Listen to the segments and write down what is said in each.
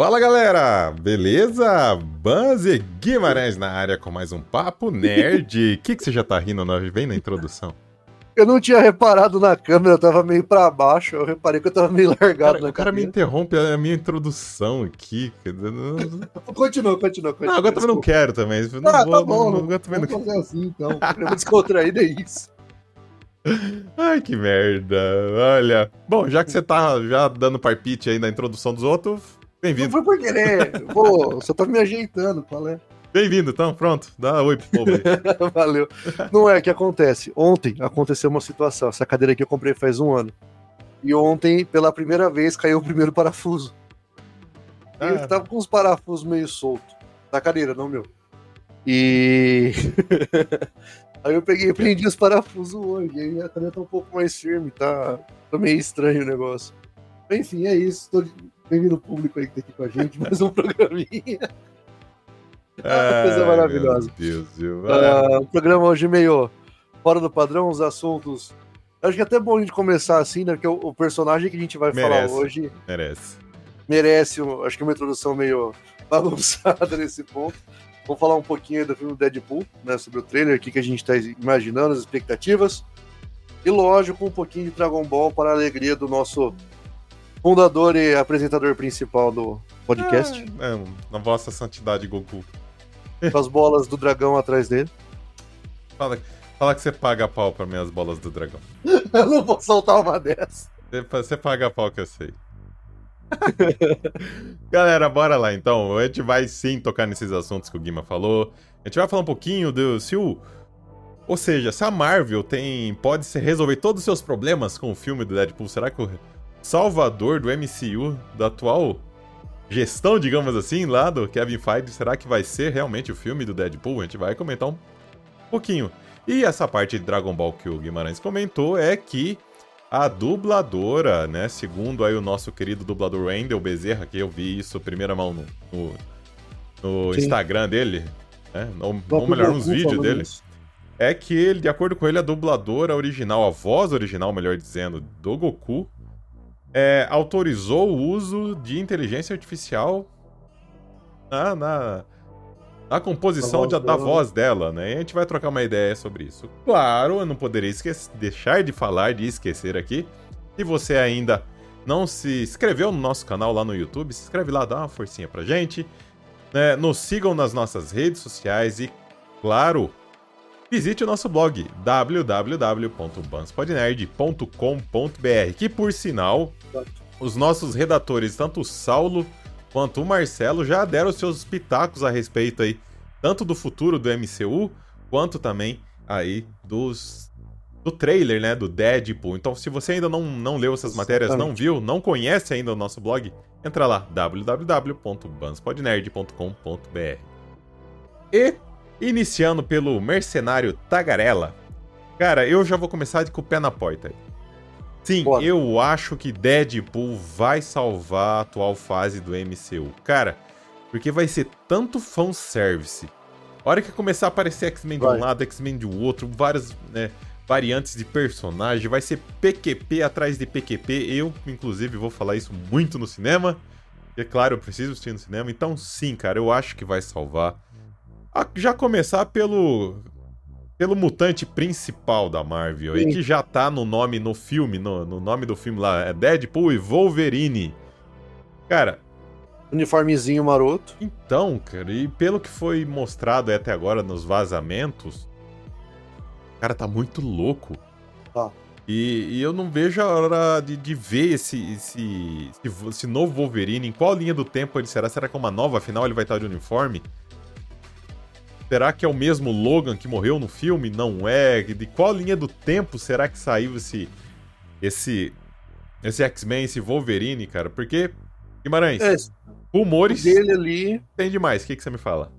Fala galera, beleza? Banzi Guimarães na área com mais um Papo Nerd. O que, que você já tá rindo na, bem na introdução? Eu não tinha reparado na câmera, eu tava meio pra baixo, eu reparei que eu tava meio largado Cara, na o cara me interrompe a minha introdução aqui. Continua, continua, continua. Não, agora também não quero também. Não Ah, vou, tá bom. não, agora também não fazer assim, então. Programa descontraído é isso. Ai, que merda. Olha. Bom, já que você tá já dando parpite aí na introdução dos outros, Não bem-vindo. foi por querer. Pô, só tá me ajeitando, qual é? Bem-vindo, então, pronto. Dá oi pro povo aí. Valeu. Não é o que acontece. Ontem aconteceu uma situação. Essa cadeira aqui eu comprei faz um ano. E ontem, pela primeira vez, caiu o primeiro parafuso. E Ah. ele tava com os parafusos meio soltos. Da cadeira, não meu. E. aí eu peguei e prendi os parafusos hoje. E aí a cadeira tá um pouco mais firme, tá, tá meio estranho o negócio. Enfim, é isso. Tô... Bem-vindo ao público aí que tá aqui com a gente. Mais um programinha. Ah, coisa maravilhosa. Meu Deus, viu? Ah, o programa hoje meio fora do padrão, os assuntos. Acho que é até bom a gente começar assim, né? Porque o, o personagem que a gente vai Merece. falar hoje merece. merece, acho que uma introdução meio bagunçada nesse ponto. Vamos falar um pouquinho do filme Deadpool, né? Sobre o trailer, o que, que a gente tá imaginando, as expectativas. E lógico, um pouquinho de Dragon Ball para a alegria do nosso fundador e apresentador principal do podcast. É, é, na vossa santidade, Goku. Com as bolas do dragão atrás dele. Fala, fala que você paga pau pra minhas bolas do dragão. Eu não vou soltar uma dessa. Você, paga pau que eu sei. Galera, bora lá então. A gente vai sim tocar nesses assuntos que o Guima falou. A gente vai falar um pouquinho do se o. Ou seja, se a Marvel tem. pode resolver todos os seus problemas com o filme do Deadpool, será que o salvador do MCU, da atual gestão, digamos assim, lá do Kevin Feige, será que vai ser realmente o filme do Deadpool? A gente vai comentar um pouquinho. E essa parte de Dragon Ball que o Guimarães comentou é que a dubladora, né? Segundo aí o nosso querido dublador Wendel Bezerra, que eu vi isso primeira mão no, no, no. Instagram dele, né? Ou, ou melhor, nos vídeos dele. isso. É que ele, de acordo com ele, a dubladora original, a voz original, melhor dizendo, do Goku, é, autorizou o uso de inteligência artificial na, na, na composição de- voz da dela. voz dela, né? E a gente vai trocar uma ideia sobre isso. Claro, eu não poderia deixar de falar, de esquecer aqui. Se você ainda não se inscreveu no nosso canal lá no YouTube, se inscreve lá, dá uma forcinha pra gente. né? Nos sigam nas nossas redes sociais e, claro, visite o nosso blog www.banspodnerd.com.br, que por sinal, os nossos redatores, tanto o Saulo quanto o Marcelo, já deram seus pitacos a respeito aí, tanto do futuro do MCU, quanto também aí dos do trailer, né, do Deadpool. Então, se você ainda não, não leu essas matérias, não Exatamente. viu, não conhece ainda o nosso blog, entra lá, www.banspodnerd.com.br. E, iniciando pelo Mercenário Tagarela, cara, eu já vou começar de com o pé na porta. Sim, Bora. eu acho que Deadpool vai salvar a atual fase do MCU. Cara, porque vai ser tanto fanservice. A hora que começar a aparecer X-Men de um lado, X-Men de outro, várias né, variantes de personagem, vai ser PQP atrás de PQP. Eu, inclusive, vou falar isso muito no cinema. E, claro, eu preciso assistir no cinema. Então, sim, cara, eu acho que vai salvar. A já começar pelo pelo mutante principal da Marvel, Sim. que já tá no nome no filme, no, no nome do filme lá, é Deadpool e Wolverine. Cara, Uniformezinho maroto. então, cara, e pelo que foi mostrado até agora nos vazamentos, o cara tá muito louco. Tá. E, e eu não vejo a hora de, de ver esse, esse, esse, esse novo Wolverine. Em qual linha do tempo ele será? Será que é uma nova? Afinal, ele vai estar de uniforme? Será que é o mesmo Logan que morreu no filme? Não é. De qual linha do tempo será que saiu esse. Esse. Esse X-Men, esse Wolverine, cara? Porque. Guimarães, É, rumores dele ali, tem demais. O que, que você me fala?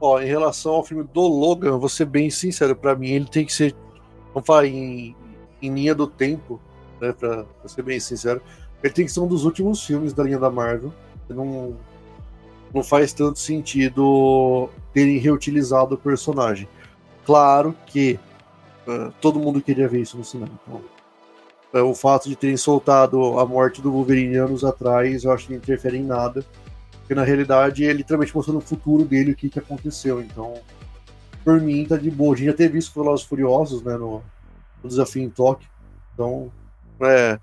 ó, em relação ao filme do Logan, vou ser bem sincero, pra mim ele tem que ser, vamos falar em, em linha do tempo, né, pra, pra ser bem sincero, ele tem que ser um dos últimos filmes da linha da Marvel. Não, não faz tanto sentido terem reutilizado o personagem. Claro que ah, todo mundo queria ver isso no cinema. Então, é, o fato de terem soltado a morte do Wolverine anos atrás, eu acho que não interfere em nada. Porque na realidade é literalmente mostrando o futuro dele, o que, que aconteceu. Então, por mim, tá de boa. A gente já teve isso com Velozes Furiosos, né, no, no desafio em Tóquio. Então, é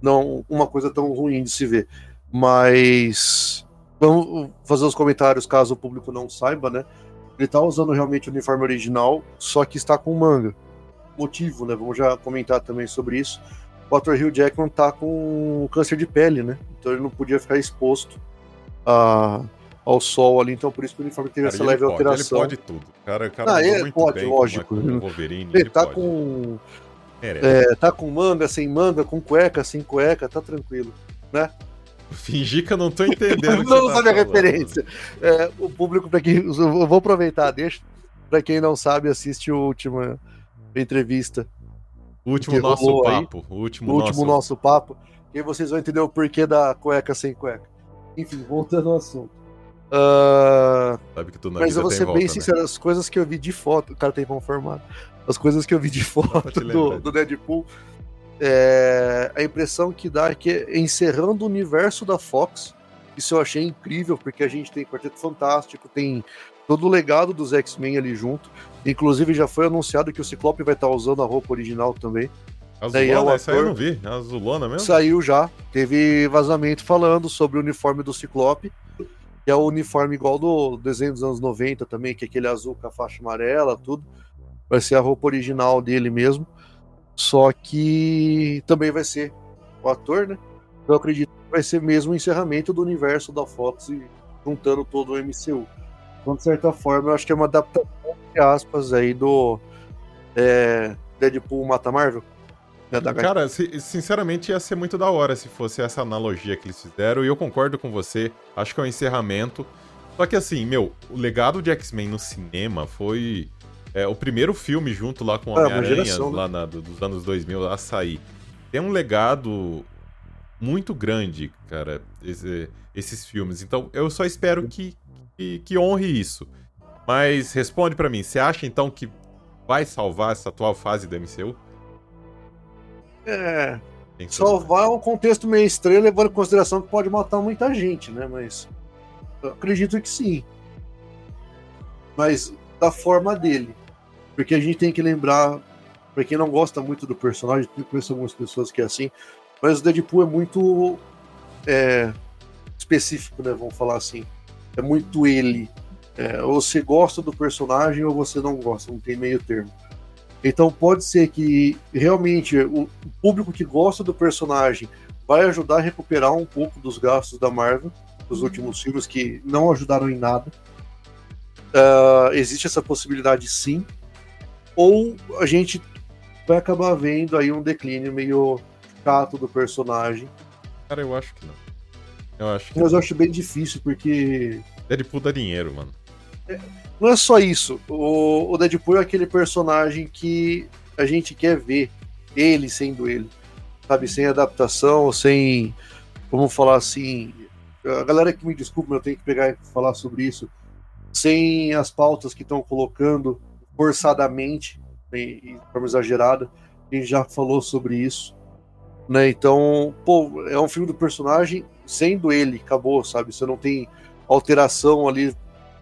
não uma coisa tão ruim de se ver. Mas vamos fazer os comentários caso o público não saiba, né? Ele tá usando realmente o uniforme original, só que está com manga. Motivo, né? Vamos já comentar também sobre isso. O ator Hugh Jackman tá com câncer de pele, né? Então ele não podia ficar exposto a, ao sol ali, então por isso que o uniforme teve cara, essa leve pode, alteração. Ele pode tudo. Cara, cara ah, ele pode, lógico. Com Wolverine, ele, ele tá pode. com é, tá com manga, sem manga, com cueca, sem cueca, tá tranquilo, né? Fingir que eu não tô entendendo. não tá sabe a referência. É, o público, para quem. Eu vou aproveitar, deixa. Pra quem não sabe, assiste a última entrevista. O último nosso papo. O último, o último nosso... nosso papo. E aí vocês vão entender o porquê da cueca sem cueca. Enfim, voltando ao assunto. Uh... Sabe que tu Mas eu vou ser volta, bem né? sincero, as coisas que eu vi de foto. O cara tem pão formado. As coisas que eu vi de foto do, do Deadpool. É, a impressão que dá é que encerrando o universo da Fox, isso eu achei incrível, porque a gente tem Quarteto Fantástico, tem todo o legado dos X-Men ali junto. Inclusive já foi anunciado que o Ciclope vai estar usando a roupa original também. Azulona, Daí é o ator, eu não vi, a Azulona mesmo? Saiu já, teve vazamento falando sobre o uniforme do Ciclope, que é o uniforme igual do desenho dos anos 90 também, que é aquele azul com a faixa amarela, tudo. Vai ser a roupa original dele mesmo. Só que também vai ser o ator, né? Eu acredito que vai ser mesmo o encerramento do universo da Fox juntando todo o MCU. Então, de certa forma, eu acho que é uma adaptação, entre aspas, aí do é, Deadpool Mata Marvel. Né, Cara, sinceramente ia ser muito da hora se fosse essa analogia que eles fizeram, e eu concordo com você, acho que é um encerramento. Só que assim, meu, o legado de X-Men no cinema foi é, o primeiro filme junto lá com o é, Homem-Aranha, né? lá na, dos anos 2000, a sair. Tem um legado muito grande, cara, esse, esses filmes. Então, eu só espero que, que, que honre isso. Mas responde para mim, você acha então que vai salvar essa atual fase do MCU? É. Salvar é um contexto meio estranho, levando em consideração que pode matar muita gente, né? Mas. Eu acredito que sim. Mas da forma dele. Porque a gente tem que lembrar, para quem não gosta muito do personagem, eu conheço algumas pessoas que é assim, mas o Deadpool é muito é, específico, né? Vamos falar assim. É muito ele. É, ou você gosta do personagem ou você não gosta, não tem meio termo. Então pode ser que realmente o público que gosta do personagem vai ajudar a recuperar um pouco dos gastos da Marvel, dos últimos filmes que não ajudaram em nada. Uh, existe essa possibilidade sim. Ou a gente vai acabar vendo aí um declínio meio chato do personagem. Cara, eu acho que não. Eu acho que Mas eu acho bem difícil, porque. Deadpool dá dinheiro, mano. É, não é só isso. O, o Deadpool é aquele personagem que a gente quer ver ele sendo ele. Sabe, sem adaptação, sem. Vamos falar assim. A galera que me desculpa, eu tenho que pegar e falar sobre isso sem as pautas que estão colocando forçadamente, de forma exagerada. A gente já falou sobre isso. Né? Então, pô, é um filme do personagem sendo ele, acabou, sabe? Você não tem alteração ali,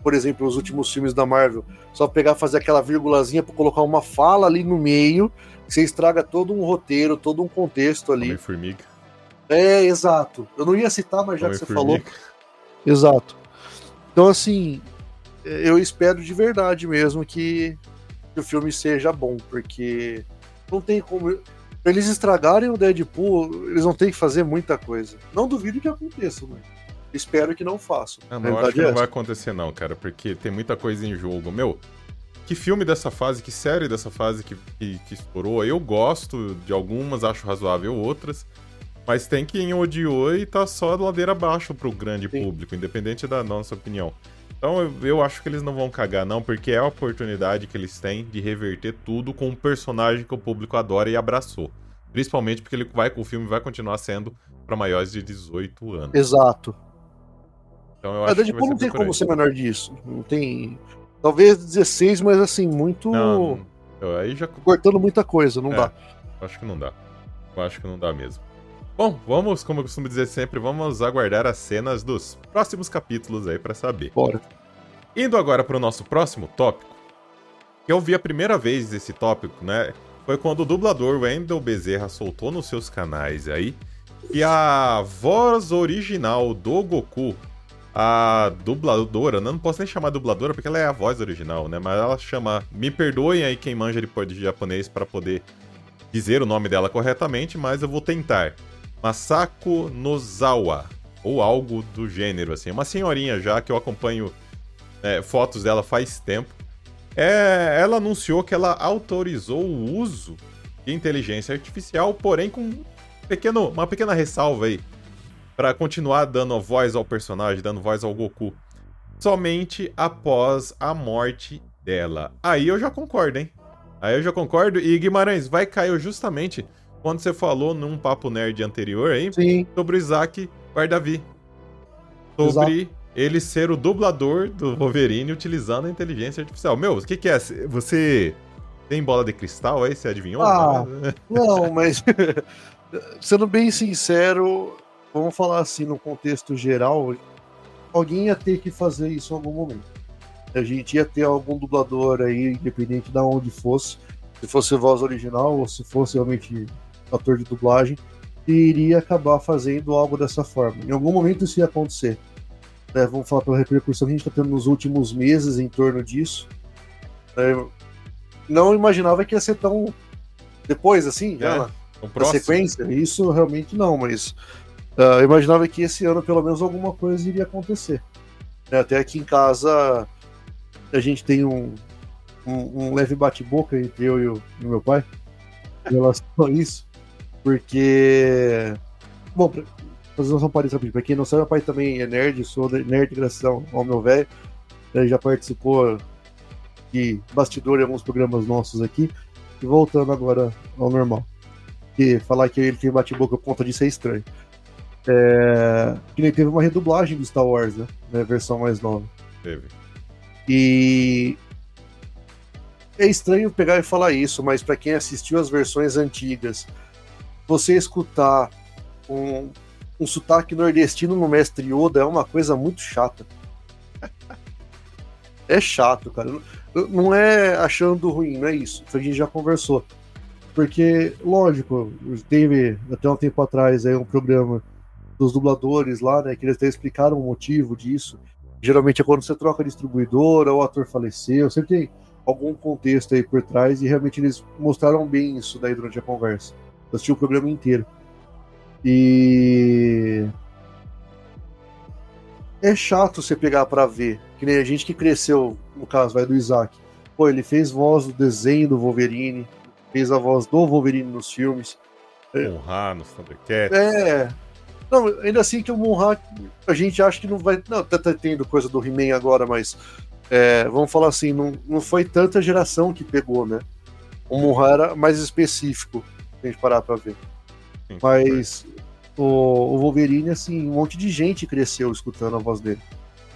por exemplo, os últimos filmes da Marvel. Só pegar fazer aquela vírgulazinha para colocar uma fala ali no meio, você estraga todo um roteiro, todo um contexto ali. Homem-Formiga. É, exato. Eu não ia citar, mas já que você falou. Exato. Então, assim, eu espero de verdade mesmo que, que o filme seja bom, porque não tem como. Pra eles estragarem o Deadpool, eles vão ter que fazer muita coisa. Não duvido que aconteça, mas espero que não façam. Ah, não, acho que é não vai acontecer não, cara, porque tem muita coisa em jogo. Meu, que filme dessa fase, que série dessa fase que, que, que estourou, eu gosto de algumas, acho razoável outras, mas tem quem odiou e tá só ladeira abaixo pro grande Sim. público, independente da nossa opinião. Então eu, eu, acho que eles não vão cagar, não, porque é a oportunidade que eles têm de reverter tudo com um personagem que o público adora e abraçou. Principalmente porque ele vai, o filme vai continuar sendo para maiores de 18 anos. Exato. Então eu acho a Deadpool não tem como ser menor disso. Não tem. Talvez 16, mas assim, muito. Não, aí já. Cortando muita coisa, não é, dá. Acho que não dá. Eu acho que não dá mesmo. Bom, vamos, como eu costumo dizer sempre, vamos aguardar as cenas dos próximos capítulos aí para saber. Bora. Indo agora para o nosso próximo tópico, que eu vi a primeira vez esse tópico, né? Foi quando o dublador Wendell Bezerra soltou nos seus canais aí que a voz original do Goku, a dubladora, não posso nem chamar dubladora porque ela é a voz original, né? Mas ela chama, me perdoem aí quem manja de japonês para poder dizer o nome dela corretamente, mas eu vou tentar. Masako Nozawa, ou algo do gênero, assim. Uma senhorinha já que eu acompanho é, fotos dela faz tempo. É, ela anunciou que ela autorizou o uso de inteligência artificial, porém com um pequeno, uma pequena ressalva aí. para continuar dando voz ao personagem, dando voz ao Goku. Somente após a morte dela. Aí eu já concordo, hein? Aí eu já concordo. E Guimarães, vai cair justamente quando você falou num papo nerd anterior aí Sim. sobre o Isaac Bardavi. Sobre Exato. ele ser o dublador do Wolverine utilizando a inteligência artificial. Meu, o que, que é? Você tem bola de cristal aí? Você adivinhou? Ah, não, mas sendo bem sincero, vamos falar assim, no contexto geral, alguém ia ter que fazer isso em algum momento. A gente ia ter algum dublador aí, independente de onde fosse, se fosse voz original ou se fosse realmente ator de dublagem, e iria acabar fazendo algo dessa forma. Em algum momento isso ia acontecer. Né? Vamos falar pela repercussão que a gente está tendo nos últimos meses em torno disso. É, não imaginava que ia ser tão depois, assim, já é, na, na sequência. Isso realmente não, mas uh, imaginava que esse ano pelo menos alguma coisa iria acontecer. É, até aqui em casa a gente tem um, um, um leve bate-boca entre eu e o, e o, meu pai em relação a isso, porque. Bom, pra fazer uma parede rapidinho, pra quem não sabe, meu pai também é nerd, sou nerd graças ao meu velho, ele já participou de bastidor em alguns programas nossos aqui, e voltando agora ao normal. Que falar que ele tem bate-boca por conta disso é estranho. É... Que nem teve uma redublagem do Star Wars, né? Na versão mais nova. Teve. E é estranho pegar e falar isso, mas para quem assistiu as versões antigas, você escutar um, um sotaque nordestino no Mestre Yoda é uma coisa muito chata. É chato, cara. Não é achando ruim, não é isso. A gente já conversou. Porque, lógico, teve até um tempo atrás aí um programa dos dubladores lá, né? Que eles até explicaram o motivo disso. Geralmente é quando você troca distribuidora o ator faleceu, sempre tem algum contexto aí por trás e realmente eles mostraram bem isso daí durante a conversa. Eu assisti o programa inteiro. E é chato você pegar para ver, que nem a gente que cresceu, no caso, vai do Isaac. Pô, ele fez voz do desenho do Wolverine, fez a voz do Wolverine nos filmes. Honrar nos Thundercats. É, não, ainda assim que o Monra, a gente acha que não vai. Não, tá, tá tendo coisa do He-Man agora, mas é, vamos falar assim, não, não foi tanta geração que pegou, né? O Monra era mais específico, a gente parar pra ver. Sim, mas o, o, Wolverine, assim, um monte de gente cresceu escutando a voz dele.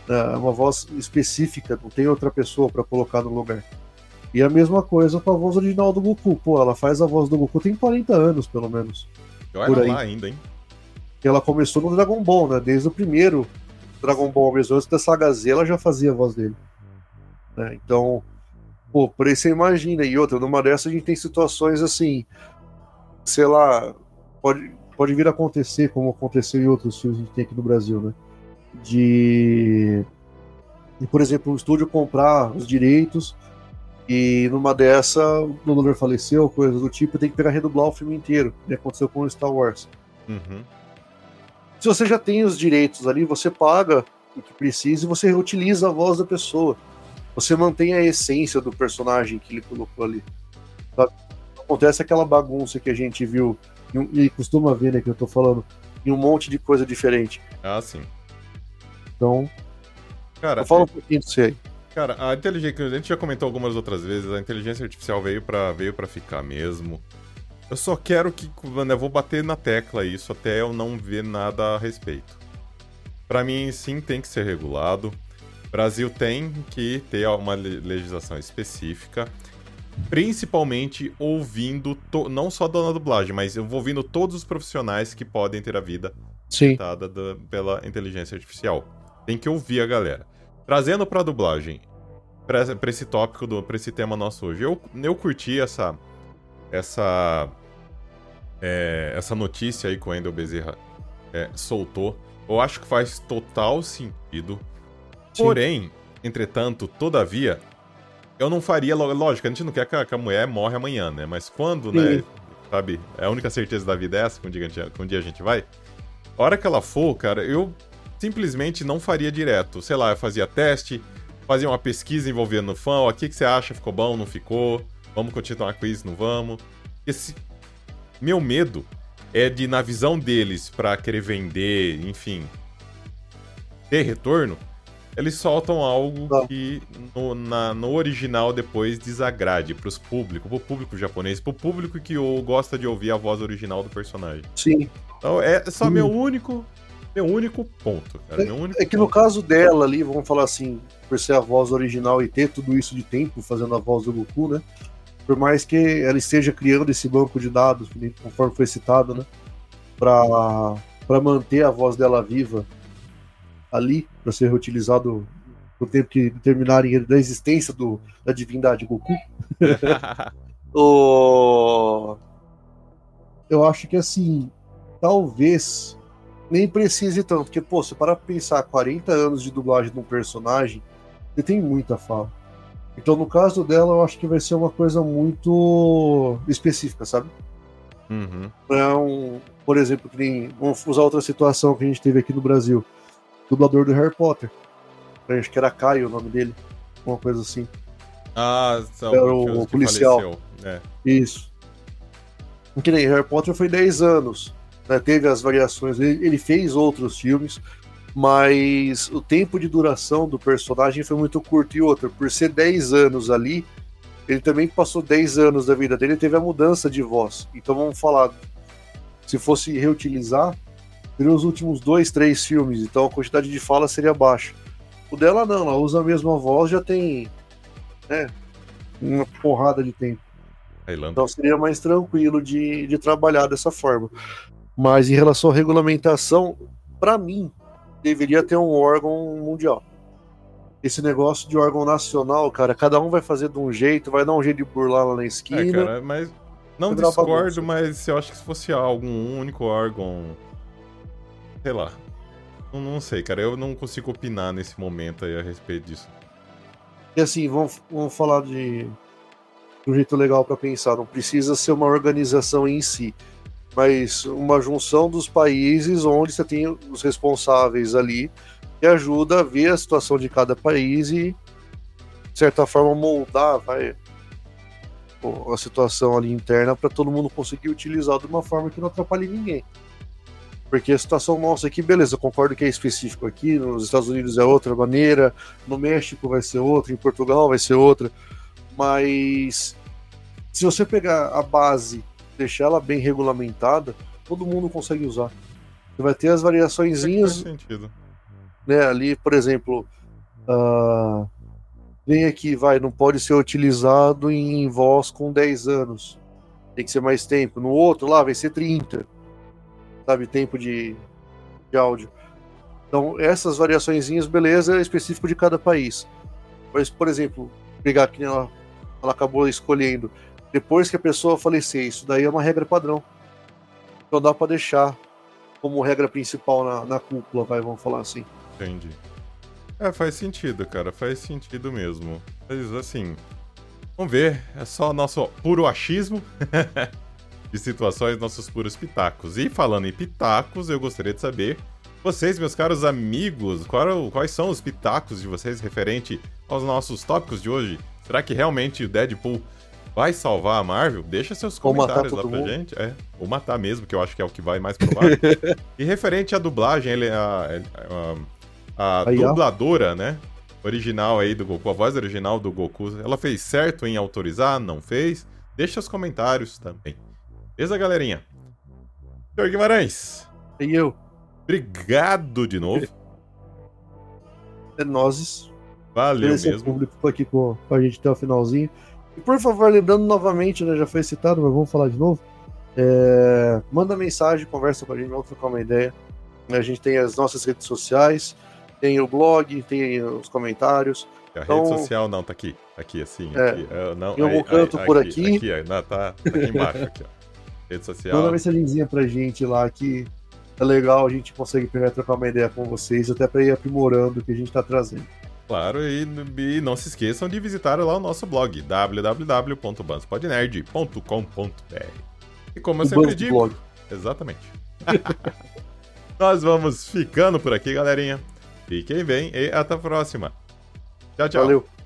É uma voz específica, não tem outra pessoa para colocar no lugar. E a mesma coisa com a voz original do Goku. Pô, ela faz a voz do Goku tem 40 anos, pelo menos. Olha lá ainda, hein? ela começou no Dragon Ball, né? Desde o primeiro Dragon Ball mesmo, antes da saga Z, ela já fazia a voz dele. Né? Então, pô, por aí você imagina. E outra, numa dessas a gente tem situações assim, sei lá, pode, pode vir a acontecer, como aconteceu em outros filmes que a gente tem aqui no Brasil, né? De, de por exemplo, um estúdio comprar os direitos e numa dessa o dublador faleceu, coisa do tipo, tem que pegar redublar o filme inteiro. Que aconteceu com o Star Wars. Uhum. Se você já tem os direitos ali, você paga o que precisa e você utiliza a voz da pessoa. Você mantém a essência do personagem que ele colocou ali. Sabe? Acontece aquela bagunça que a gente viu e costuma ver, né, que eu tô falando, em um monte de coisa diferente. Ah, sim. Então, cara, fala um pouquinho disso aí. Cara, a inteligência, a gente já comentou algumas outras vezes, a inteligência artificial veio para veio para ficar mesmo. Eu só quero que. Mano, eu vou bater na tecla isso até eu não ver nada a respeito. Para mim, sim, tem que ser regulado. O Brasil tem que ter uma legislação específica. Principalmente ouvindo, to- não só dona dublagem, mas eu vou ouvindo todos os profissionais que podem ter a vida dada da- pela inteligência artificial. Tem que ouvir a galera. Trazendo pra dublagem, pra, pra esse tópico, do, pra esse tema nosso hoje, eu, eu curti essa. Essa. é, essa notícia aí que o Wendel Bezerra é, soltou. Eu acho que faz total sentido. Sim. Porém, entretanto, todavia, eu não faria. Lógico, a gente não quer que a, que a mulher morre amanhã, né? Mas quando, né? Sim. Sabe? É a única certeza da vida é essa, que um dia, a gente- que um dia a gente vai. A hora que ela for, cara, eu simplesmente não faria direto. Sei lá, eu fazia teste, fazia uma pesquisa envolvendo o fã. ó, O que, que você acha? Ficou bom? Não ficou? Vamos continuar com isso? Não vamos? Esse meu medo é de, na visão deles, pra querer vender, enfim, ter retorno, eles soltam algo que no, na- no original depois desagrade pros públicos, pro público japonês, pro público que o- gosta de ouvir a voz original do personagem. Sim. Então é só Hum. meu único, meu único ponto, cara. Meu único É que no ponto. caso dela ali, vamos falar assim, por ser a voz original e ter tudo isso de tempo fazendo a voz do Goku, né? Por mais que ela esteja criando esse banco de dados, conforme foi citado, né? Pra, pra manter a voz dela viva ali, pra ser reutilizado no tempo que determinarem da existência do, da divindade Goku. O... Eu acho que assim, talvez nem precise tanto, porque, pô, se parar pra pensar 40 anos de dublagem de um personagem, você tem muita fala. Então, no caso dela, eu acho que vai ser uma coisa muito específica, sabe? Uhum. Não é um, por exemplo, que nem, vamos usar outra situação que a gente teve aqui no Brasil. Dublador do Harry Potter. Acho que era Caio o nome dele. Uma coisa assim. Ah, são Era o que policial. É. Isso. Que nem Harry Potter foi 10 anos. né, Teve as variações. Ele, ele fez outros filmes, mas o tempo de duração do personagem foi muito curto. E outra, por ser 10 anos ali, ele também passou 10 anos da vida dele e teve a mudança de voz. Então vamos falar. Se fosse reutilizar, seria os últimos dois, três filmes. Então a quantidade de fala seria baixa. O dela não, ela usa a mesma voz, já tem né, uma porrada de tempo. Então seria mais tranquilo de, de trabalhar dessa forma. Mas em relação à regulamentação, para mim, deveria ter um órgão mundial. Esse negócio de órgão nacional, cara, cada um vai fazer de um jeito, vai dar um jeito de burlar lá na esquina. É, cara, mas. Não discordo, mas eu acho que se fosse algum único órgão. Sei lá. Não, não sei, cara. Eu não consigo opinar nesse momento aí a respeito disso. E assim, vamos, vamos falar de, de um jeito legal para pensar. Não precisa ser uma organização em si, mas uma junção dos países onde você tem os responsáveis ali que ajuda a ver a situação de cada país e, de certa forma, moldar vai, a situação ali interna para todo mundo conseguir utilizar de uma forma que não atrapalhe ninguém. Porque a situação nossa aqui, beleza, concordo que é específico aqui, nos Estados Unidos é outra maneira, no México vai ser outra, em Portugal vai ser outra, mas se você pegar a base, deixar ela bem regulamentada, todo mundo consegue usar. Você vai ter as sentido. né, ali, por exemplo, ah, vem aqui, vai, não pode ser utilizado em voz com 10 anos. Tem que ser mais tempo. No outro lá vai ser 30. Sabe, tempo de, de áudio. Então, essas variaçõezinhas, beleza, é específico de cada país. Mas, por exemplo, pegar que ela, ela acabou escolhendo, depois que a pessoa falecer, isso daí é uma regra padrão. Então dá para deixar como regra principal na, na cúpula, vai, vamos falar assim. Entendi. É, faz sentido, cara. Faz sentido mesmo. Mas assim. Vamos ver. É só nosso puro achismo de situações, nossos puros pitacos. E falando em pitacos, eu gostaria de saber. Vocês, meus caros amigos, qual- quais são os pitacos de vocês referente aos nossos tópicos de hoje? Será que realmente o Deadpool vai salvar a Marvel? Deixa seus comentários lá pra mundo. gente. É, ou matar mesmo, que eu acho que é o que vai mais provável. e referente à dublagem, ele, a, a, a dubladora, né? Original aí do Goku, a voz original do Goku, ela fez certo em autorizar? Não fez? Deixa os comentários também. Beleza, galerinha? Senhor Guimarães, E eu, obrigado de novo. é nozes. Valeu Esse mesmo. público ficou aqui com, com a gente até o finalzinho. E por favor, lembrando novamente, né, já foi citado, mas vamos falar de novo. É, manda mensagem, conversa com a gente, vamos trocar uma ideia. A gente tem as nossas redes sociais, tem o blog, tem os comentários. A Então- rede social não, tá aqui. Aqui, assim. É. Aqui. É, não, Em algum canto por aqui. Aqui, ó, não, tá, tá aqui embaixo. Aqui, ó. Rede social. Manda uma mensagenzinha pra gente lá que é legal, a gente consegue e trocar uma ideia com vocês, até pra ir aprimorando o que a gente tá trazendo. Claro, e, e não se esqueçam de visitar lá o nosso blog, www.banspodnerd.com.br. E como eu O sempre digo, blog. exatamente. Nós vamos ficando por aqui, galerinha. Fiquem bem e até a próxima. Tchau, tchau. Valeu.